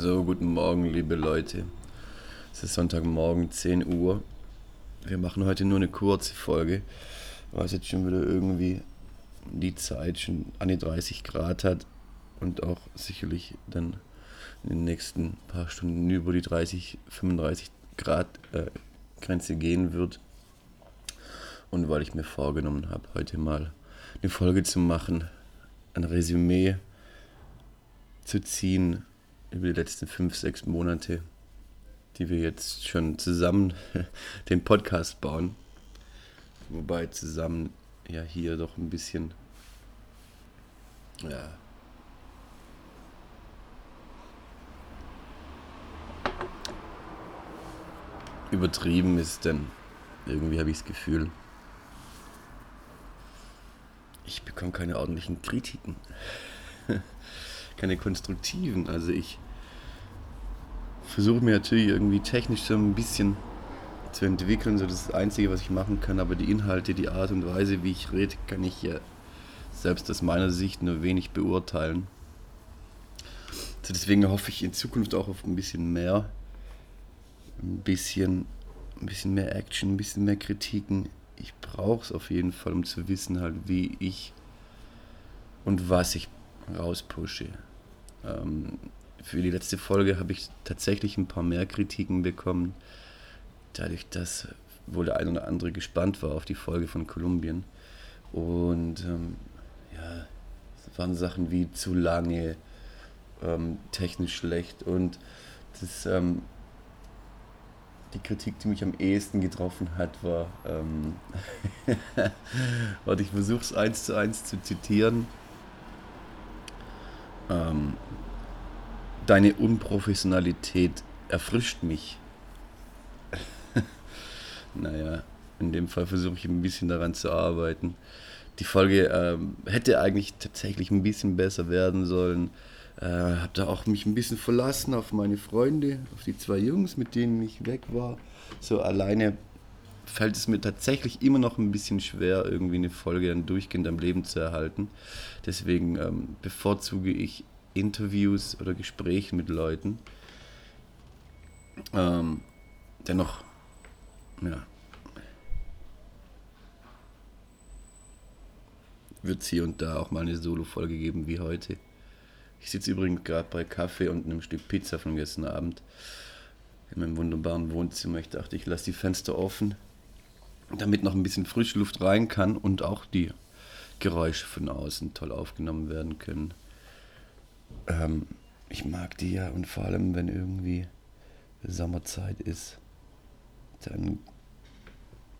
So, guten Morgen, liebe Leute. Es ist Sonntagmorgen, 10 Uhr. Wir machen heute nur eine kurze Folge, weil es jetzt schon wieder irgendwie die Zeit schon an die 30 Grad hat und auch sicherlich dann in den nächsten paar Stunden über die 30, 35 Grad äh, Grenze gehen wird. Und weil ich mir vorgenommen habe, heute mal eine Folge zu machen, ein Resümee zu ziehen über die letzten fünf, sechs Monate, die wir jetzt schon zusammen den Podcast bauen. Wobei zusammen ja hier doch ein bisschen ja, übertrieben ist, denn irgendwie habe ich das Gefühl, ich bekomme keine ordentlichen Kritiken. Keine konstruktiven. Also ich versuche mir natürlich irgendwie technisch so ein bisschen zu entwickeln, so das ist das Einzige, was ich machen kann, aber die Inhalte, die Art und Weise, wie ich rede, kann ich ja selbst aus meiner Sicht nur wenig beurteilen. Also deswegen hoffe ich in Zukunft auch auf ein bisschen mehr, ein bisschen, ein bisschen mehr Action, ein bisschen mehr Kritiken. Ich brauche es auf jeden Fall, um zu wissen halt, wie ich und was ich rauspushe. Ähm, für die letzte Folge habe ich tatsächlich ein paar mehr Kritiken bekommen, dadurch, dass wohl der ein oder andere gespannt war auf die Folge von Kolumbien. Und ähm, ja, es waren Sachen wie zu lange, ähm, technisch schlecht und das, ähm, die Kritik, die mich am ehesten getroffen hat, war, ähm, warte, ich versuche es eins zu eins zu zitieren. Ähm, deine Unprofessionalität erfrischt mich. naja, in dem Fall versuche ich ein bisschen daran zu arbeiten. Die Folge ähm, hätte eigentlich tatsächlich ein bisschen besser werden sollen. Äh, habe da auch mich ein bisschen verlassen auf meine Freunde, auf die zwei Jungs, mit denen ich weg war. So alleine fällt es mir tatsächlich immer noch ein bisschen schwer, irgendwie eine Folge dann durchgehend am Leben zu erhalten. Deswegen ähm, bevorzuge ich Interviews oder Gespräche mit Leuten. Ähm, dennoch, ja, wird es hier und da auch mal eine Solo-Folge geben wie heute. Ich sitze übrigens gerade bei Kaffee und einem Stück Pizza von gestern Abend in meinem wunderbaren Wohnzimmer. Ich dachte, ich lasse die Fenster offen damit noch ein bisschen Frischluft rein kann und auch die Geräusche von außen toll aufgenommen werden können. Ähm, ich mag die ja und vor allem, wenn irgendwie Sommerzeit ist, dann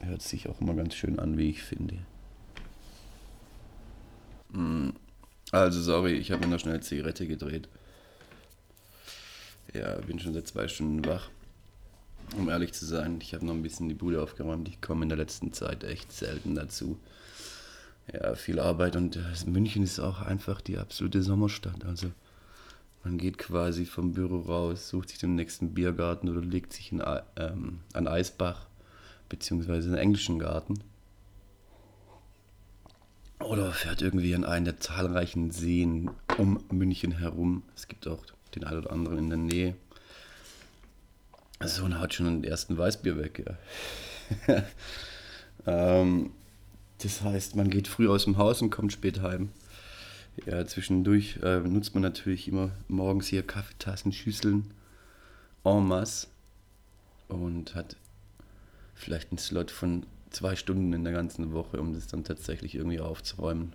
hört es sich auch immer ganz schön an, wie ich finde. Hm, also sorry, ich habe mir noch schnell Zigarette gedreht. Ja, bin schon seit zwei Stunden wach. Um ehrlich zu sein, ich habe noch ein bisschen die Bude aufgeräumt. Ich komme in der letzten Zeit echt selten dazu. Ja, viel Arbeit und äh, München ist auch einfach die absolute Sommerstadt. Also man geht quasi vom Büro raus, sucht sich den nächsten Biergarten oder legt sich in, ähm, an Eisbach beziehungsweise einen englischen Garten. Oder fährt irgendwie an einen der zahlreichen Seen um München herum. Es gibt auch den einen oder anderen in der Nähe. So, und haut schon den ersten Weißbier weg, ja. ähm, das heißt, man geht früh aus dem Haus und kommt spät heim. Ja, zwischendurch äh, nutzt man natürlich immer morgens hier Kaffeetassen, Schüsseln en masse und hat vielleicht einen Slot von zwei Stunden in der ganzen Woche, um das dann tatsächlich irgendwie aufzuräumen.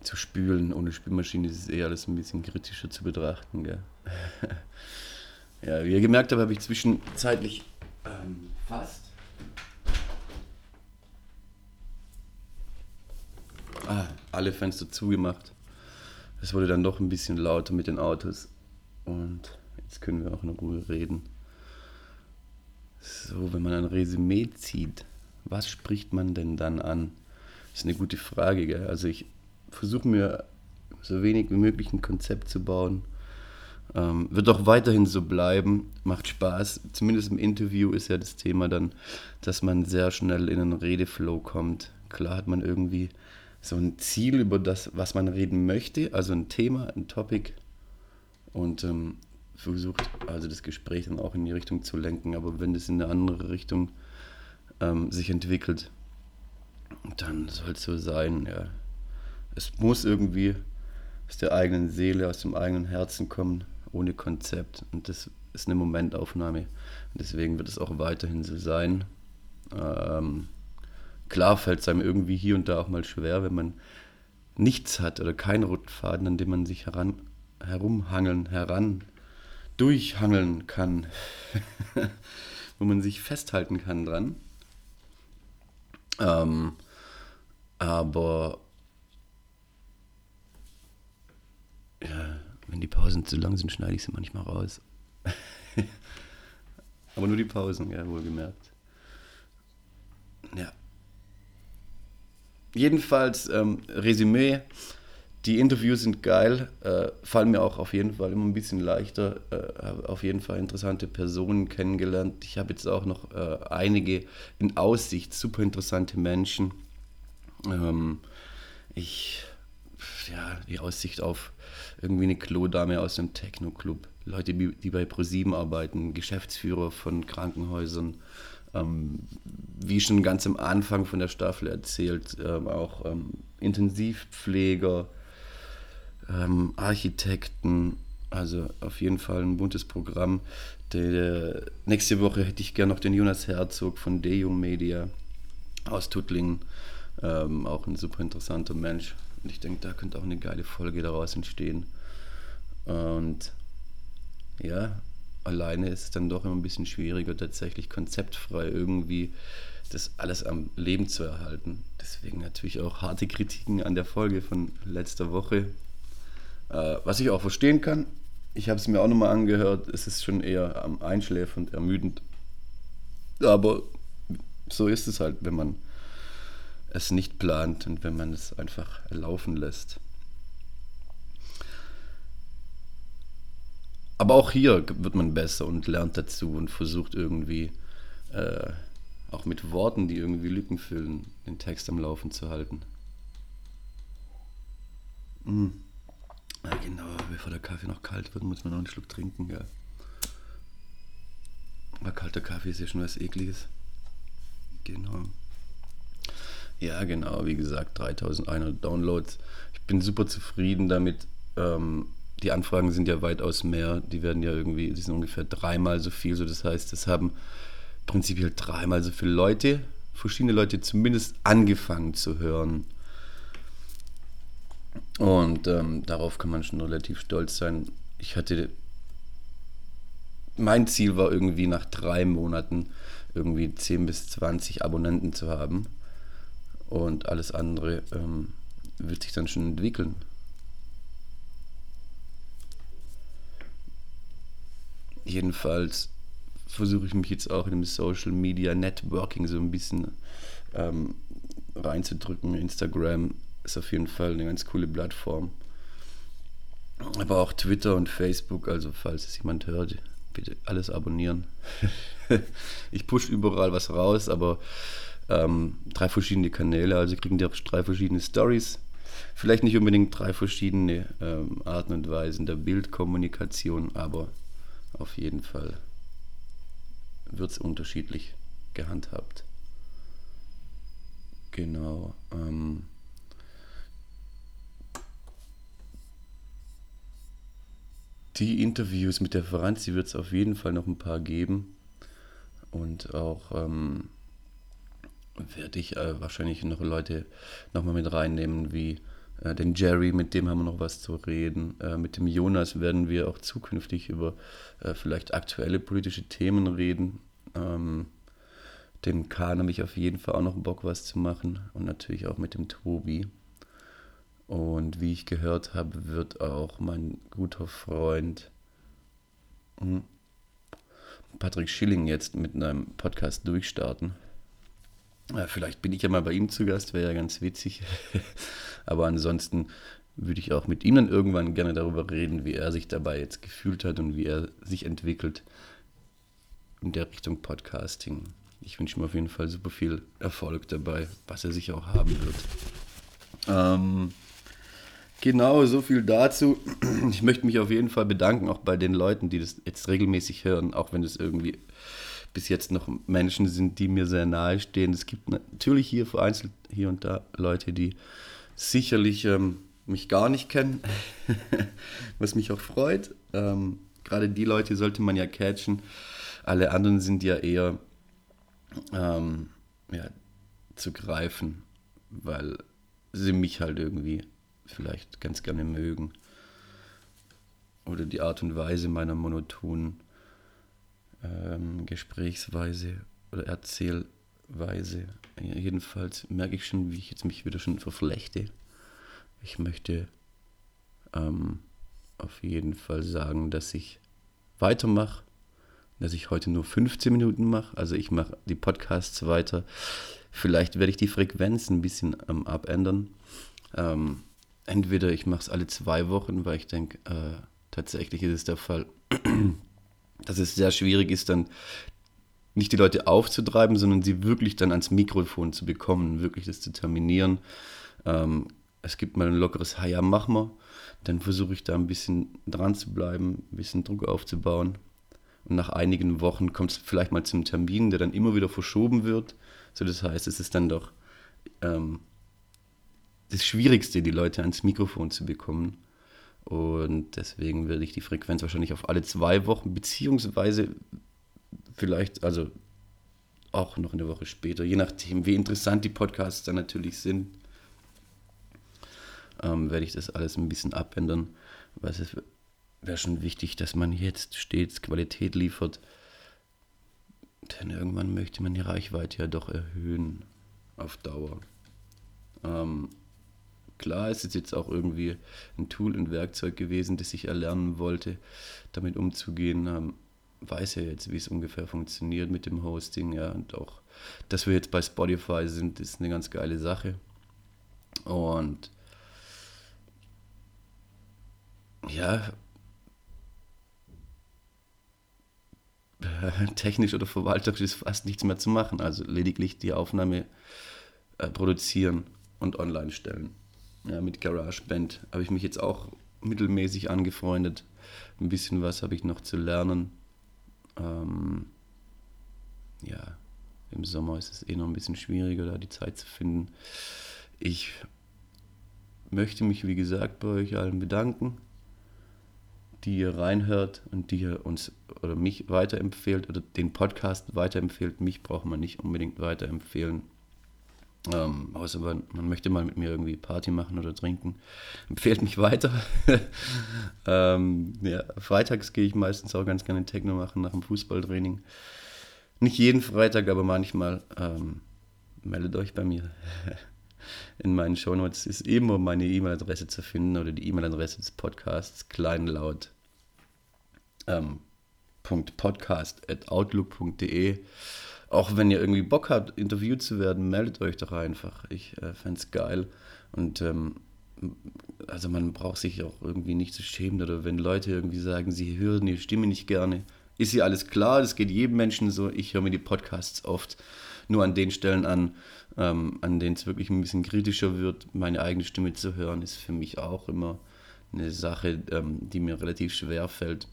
Zu spülen. Ohne Spülmaschine ist es eher alles ein bisschen kritischer zu betrachten. Gell? Ja, wie ihr gemerkt habt, habe ich zwischenzeitlich ähm, fast ah, alle Fenster zugemacht. Es wurde dann doch ein bisschen lauter mit den Autos und jetzt können wir auch in Ruhe reden. So, wenn man ein Resümee zieht, was spricht man denn dann an? Das ist eine gute Frage. Gell? Also ich versuche mir so wenig wie möglich ein Konzept zu bauen ähm, wird auch weiterhin so bleiben, macht Spaß. Zumindest im Interview ist ja das Thema dann, dass man sehr schnell in einen Redeflow kommt. Klar hat man irgendwie so ein Ziel über das, was man reden möchte, also ein Thema, ein Topic, und ähm, versucht also das Gespräch dann auch in die Richtung zu lenken. Aber wenn das in eine andere Richtung ähm, sich entwickelt, dann soll es so sein. Ja. Es muss irgendwie aus der eigenen Seele, aus dem eigenen Herzen kommen, ohne Konzept. Und das ist eine Momentaufnahme. Und deswegen wird es auch weiterhin so sein. Ähm, klar fällt es einem irgendwie hier und da auch mal schwer, wenn man nichts hat oder keinen roten Faden, an dem man sich heran, herumhangeln, heran durchhangeln kann, wo man sich festhalten kann dran. Ähm, aber ja, wenn die Pausen zu lang sind, schneide ich sie manchmal raus. aber nur die Pausen, ja, wohlgemerkt. Ja. Jedenfalls, ähm, Resümee die Interviews sind geil, äh, fallen mir auch auf jeden Fall immer ein bisschen leichter. Äh, habe auf jeden Fall interessante Personen kennengelernt. Ich habe jetzt auch noch äh, einige in Aussicht, super interessante Menschen. Ähm, ich, ja, die Aussicht auf irgendwie eine Klodame aus einem Techno-Club, Leute, die bei ProSieben arbeiten, Geschäftsführer von Krankenhäusern. Ähm, wie schon ganz am Anfang von der Staffel erzählt, ähm, auch ähm, Intensivpfleger, ähm, Architekten, also auf jeden Fall ein buntes Programm. Der, nächste Woche hätte ich gerne noch den Jonas Herzog von Dejung Media aus Tuttlingen, ähm, auch ein super interessanter Mensch. Und ich denke, da könnte auch eine geile Folge daraus entstehen. Und ja, alleine ist es dann doch immer ein bisschen schwieriger, tatsächlich konzeptfrei irgendwie das alles am Leben zu erhalten. Deswegen natürlich auch harte Kritiken an der Folge von letzter Woche. Äh, was ich auch verstehen kann, ich habe es mir auch nochmal angehört, es ist schon eher am einschläfernd, ermüdend. Aber so ist es halt, wenn man es nicht plant und wenn man es einfach laufen lässt. Aber auch hier wird man besser und lernt dazu und versucht irgendwie äh, auch mit Worten, die irgendwie Lücken füllen, den Text am Laufen zu halten. Mm. Ja, genau, bevor der Kaffee noch kalt wird, muss man noch einen Schluck trinken, gell. Aber kalter Kaffee ist ja schon was Ekliges. Genau. Ja, genau, wie gesagt, 3100 Downloads. Ich bin super zufrieden damit. Ähm, die Anfragen sind ja weitaus mehr. Die werden ja irgendwie, die sind ungefähr dreimal so viel. So, das heißt, es haben prinzipiell dreimal so viele Leute, verschiedene Leute zumindest angefangen zu hören. Und ähm, darauf kann man schon relativ stolz sein. Ich hatte, mein Ziel war irgendwie nach drei Monaten irgendwie 10 bis 20 Abonnenten zu haben. Und alles andere ähm, wird sich dann schon entwickeln. Jedenfalls versuche ich mich jetzt auch in dem Social Media Networking so ein bisschen ähm, reinzudrücken. Instagram ist auf jeden Fall eine ganz coole Plattform. Aber auch Twitter und Facebook, also falls es jemand hört, bitte alles abonnieren. ich push überall was raus, aber ähm, drei verschiedene Kanäle, also kriegen die auch drei verschiedene Stories. Vielleicht nicht unbedingt drei verschiedene ähm, Arten und Weisen der Bildkommunikation, aber auf jeden Fall wird es unterschiedlich gehandhabt. Genau. Ähm, die Interviews mit der Franzi wird es auf jeden Fall noch ein paar geben. Und auch ähm, werde ich äh, wahrscheinlich noch Leute nochmal mit reinnehmen, wie äh, den Jerry, mit dem haben wir noch was zu reden. Äh, mit dem Jonas werden wir auch zukünftig über äh, vielleicht aktuelle politische Themen reden. Ähm, dem Kahn habe ich auf jeden Fall auch noch Bock, was zu machen. Und natürlich auch mit dem Tobi. Und wie ich gehört habe, wird auch mein guter Freund hm, Patrick Schilling jetzt mit einem Podcast durchstarten. Vielleicht bin ich ja mal bei ihm zu Gast, wäre ja ganz witzig. Aber ansonsten würde ich auch mit ihm dann irgendwann gerne darüber reden, wie er sich dabei jetzt gefühlt hat und wie er sich entwickelt in der Richtung Podcasting. Ich wünsche ihm auf jeden Fall super viel Erfolg dabei, was er sich auch haben wird. Ähm, Genau, so viel dazu. Ich möchte mich auf jeden Fall bedanken, auch bei den Leuten, die das jetzt regelmäßig hören, auch wenn es irgendwie bis jetzt noch Menschen sind, die mir sehr nahe stehen. Es gibt natürlich hier vereinzelt hier und da Leute, die sicherlich ähm, mich gar nicht kennen, was mich auch freut. Ähm, gerade die Leute sollte man ja catchen. Alle anderen sind ja eher ähm, ja, zu greifen, weil sie mich halt irgendwie vielleicht ganz gerne mögen. Oder die Art und Weise meiner monotonen ähm, Gesprächsweise oder Erzählweise. Jedenfalls merke ich schon, wie ich jetzt mich wieder schon verflechte. Ich möchte ähm, auf jeden Fall sagen, dass ich weitermache, dass ich heute nur 15 Minuten mache. Also ich mache die Podcasts weiter. Vielleicht werde ich die Frequenz ein bisschen ähm, abändern. Ähm, entweder ich mache es alle zwei Wochen, weil ich denke, äh, tatsächlich ist es der Fall, dass es sehr schwierig ist, dann nicht die Leute aufzutreiben, sondern sie wirklich dann ans Mikrofon zu bekommen, wirklich das zu terminieren. Ähm, es gibt mal ein lockeres Ha, ja, mach mal. Dann versuche ich da ein bisschen dran zu bleiben, ein bisschen Druck aufzubauen. Und nach einigen Wochen kommt es vielleicht mal zum Termin, der dann immer wieder verschoben wird. So, das heißt, es ist dann doch ähm, das Schwierigste, die Leute ans Mikrofon zu bekommen. Und deswegen werde ich die Frequenz wahrscheinlich auf alle zwei Wochen, beziehungsweise vielleicht, also auch noch eine Woche später, je nachdem, wie interessant die Podcasts dann natürlich sind, ähm, werde ich das alles ein bisschen abändern. Weil es wäre schon wichtig, dass man jetzt stets Qualität liefert. Denn irgendwann möchte man die Reichweite ja doch erhöhen auf Dauer. Ähm, klar ist es jetzt auch irgendwie ein Tool, ein Werkzeug gewesen, das ich erlernen wollte, damit umzugehen. Ähm, weiß ja jetzt, wie es ungefähr funktioniert mit dem Hosting, ja, und auch, dass wir jetzt bei Spotify sind, ist eine ganz geile Sache. Und ja, technisch oder verwalterisch ist fast nichts mehr zu machen. Also lediglich die Aufnahme äh, produzieren und online stellen ja, mit GarageBand habe ich mich jetzt auch mittelmäßig angefreundet. Ein bisschen was habe ich noch zu lernen. Ähm, ja, im Sommer ist es eh noch ein bisschen schwieriger, da die Zeit zu finden. Ich möchte mich, wie gesagt, bei euch allen bedanken, die ihr reinhört und die ihr uns oder mich weiterempfehlt oder den Podcast weiterempfehlt. Mich braucht man nicht unbedingt weiterempfehlen. Ähm, außer man, man, möchte mal mit mir irgendwie Party machen oder trinken. Empfehlt mich weiter. ähm, ja, freitags gehe ich meistens auch ganz gerne Techno machen nach dem Fußballtraining. Nicht jeden Freitag, aber manchmal ähm, meldet euch bei mir. In meinen Shownotes ist immer meine E-Mail-Adresse zu finden oder die E-Mail-Adresse des Podcasts kleinlaut. Ähm, .podcast auch wenn ihr irgendwie Bock habt, interviewt zu werden, meldet euch doch einfach. Ich äh, fände es geil. Und ähm, also man braucht sich auch irgendwie nicht zu schämen oder wenn Leute irgendwie sagen, sie hören die Stimme nicht gerne. Ist hier alles klar, das geht jedem Menschen so. Ich höre mir die Podcasts oft nur an den Stellen an, ähm, an denen es wirklich ein bisschen kritischer wird. Meine eigene Stimme zu hören, ist für mich auch immer eine Sache, ähm, die mir relativ schwer fällt.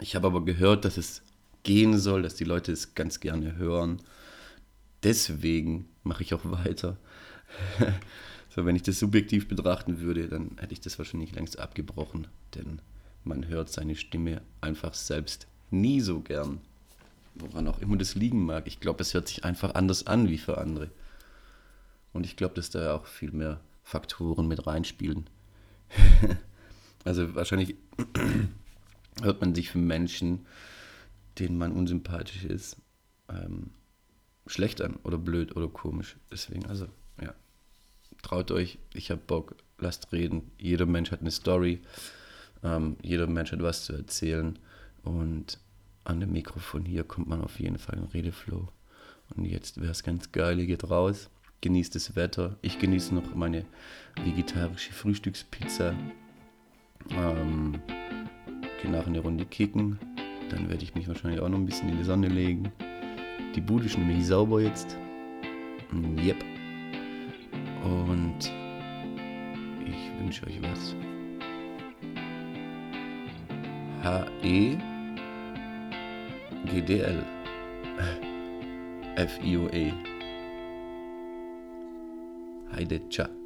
Ich habe aber gehört, dass es gehen soll, dass die Leute es ganz gerne hören. Deswegen mache ich auch weiter. so, wenn ich das subjektiv betrachten würde, dann hätte ich das wahrscheinlich längst abgebrochen, denn man hört seine Stimme einfach selbst nie so gern. Woran auch immer das liegen mag. Ich glaube, es hört sich einfach anders an wie für andere. Und ich glaube, dass da auch viel mehr Faktoren mit reinspielen. also wahrscheinlich hört man sich für Menschen denen man unsympathisch ist, ähm, schlecht an oder blöd oder komisch. Deswegen, also, ja. Traut euch, ich habe Bock, lasst reden. Jeder Mensch hat eine Story, ähm, jeder Mensch hat was zu erzählen und an dem Mikrofon hier kommt man auf jeden Fall in Redeflow. Und jetzt wäre es ganz geil, ihr geht raus, genießt das Wetter. Ich genieße noch meine vegetarische Frühstückspizza. Ähm, gehe nachher eine Runde kicken, dann werde ich mich wahrscheinlich auch noch ein bisschen in die Sonne legen. Die Bude ist nämlich sauber jetzt. Yep. Und ich wünsche euch was. H-E-G-D-L. F-I-O-E. Heide, ciao.